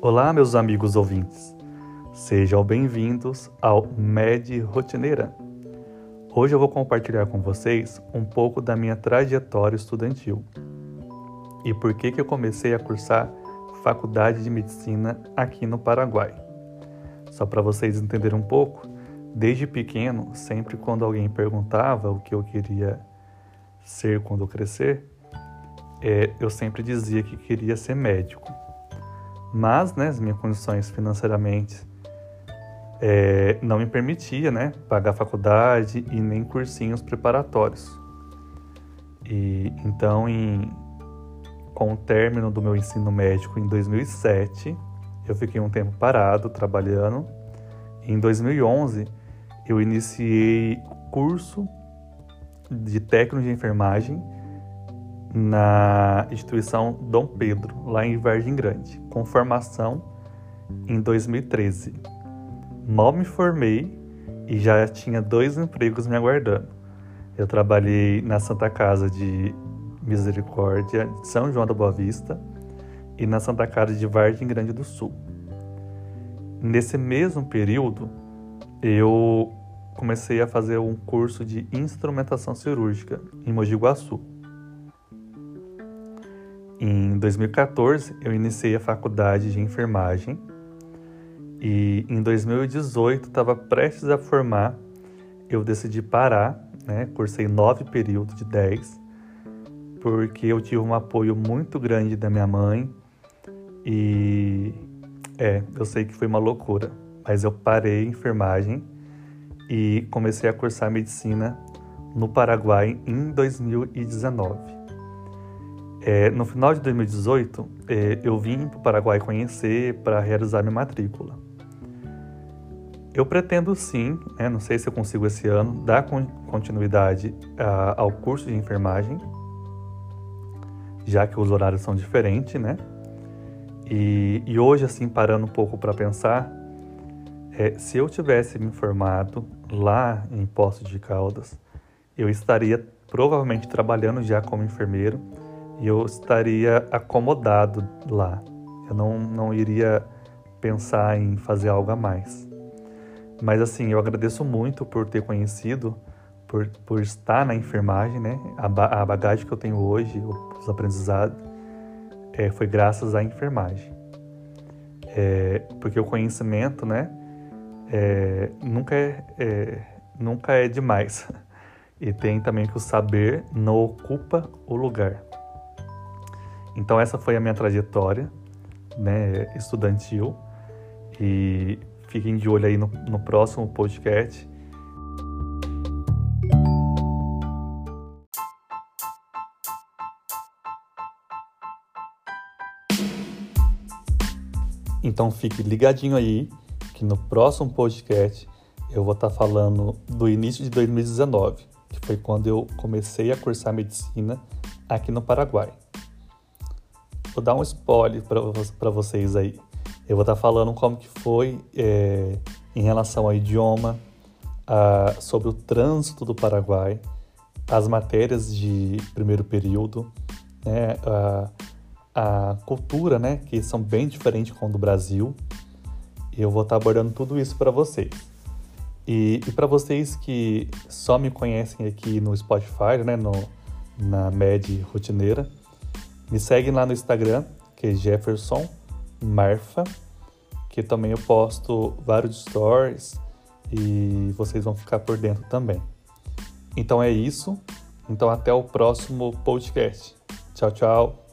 Olá, meus amigos ouvintes. Sejam bem-vindos ao Med Rotineira. Hoje eu vou compartilhar com vocês um pouco da minha trajetória estudantil e por que que eu comecei a cursar faculdade de medicina aqui no Paraguai. Só para vocês entenderem um pouco, desde pequeno, sempre quando alguém perguntava o que eu queria ser quando crescer, é, eu sempre dizia que queria ser médico. Mas, né, as minhas condições financeiramente é, não me permitia, né, pagar faculdade e nem cursinhos preparatórios. E então, em, com o término do meu ensino médico em 2007, eu fiquei um tempo parado trabalhando. Em 2011, eu iniciei curso de técnico de enfermagem na instituição Dom Pedro, lá em Vargem Grande, com formação em 2013. Mal me formei e já tinha dois empregos me aguardando. Eu trabalhei na Santa Casa de Misericórdia de São João da Boa Vista e na Santa Casa de Vargem Grande do Sul. Nesse mesmo período, eu comecei a fazer um curso de instrumentação cirúrgica em Mogi Guaçu. Em 2014, eu iniciei a faculdade de enfermagem e em 2018 estava prestes a formar. Eu decidi parar, né? Cursei nove períodos de dez, porque eu tive um apoio muito grande da minha mãe e é, eu sei que foi uma loucura, mas eu parei enfermagem e comecei a cursar medicina no Paraguai em 2019. É, no final de 2018, é, eu vim para o Paraguai conhecer para realizar minha matrícula. Eu pretendo sim, né, não sei se eu consigo esse ano, dar continuidade a, ao curso de enfermagem, já que os horários são diferentes, né? E, e hoje, assim, parando um pouco para pensar, é, se eu tivesse me formado lá em Poços de Caldas, eu estaria provavelmente trabalhando já como enfermeiro eu estaria acomodado lá. Eu não, não iria pensar em fazer algo a mais. Mas assim, eu agradeço muito por ter conhecido, por, por estar na enfermagem, né? A, a bagagem que eu tenho hoje, os aprendizados, é, foi graças à enfermagem. É, porque o conhecimento, né? É, nunca, é, é nunca é demais. E tem também que o saber não ocupa o lugar. Então essa foi a minha trajetória, né, estudantil. E fiquem de olho aí no, no próximo podcast. Então fique ligadinho aí que no próximo podcast eu vou estar falando do início de 2019, que foi quando eu comecei a cursar medicina aqui no Paraguai. Vou dar um spoiler para vocês aí. Eu vou estar tá falando como que foi é, em relação ao idioma, a, sobre o trânsito do Paraguai, as matérias de primeiro período, né, a, a cultura, né, que são bem diferentes com a do Brasil. Eu vou estar tá abordando tudo isso para vocês. E, e para vocês que só me conhecem aqui no Spotify, né, no, na Med Rotineira, me segue lá no Instagram, que é Jefferson Marfa, que também eu posto vários stories e vocês vão ficar por dentro também. Então é isso. Então até o próximo podcast. Tchau, tchau.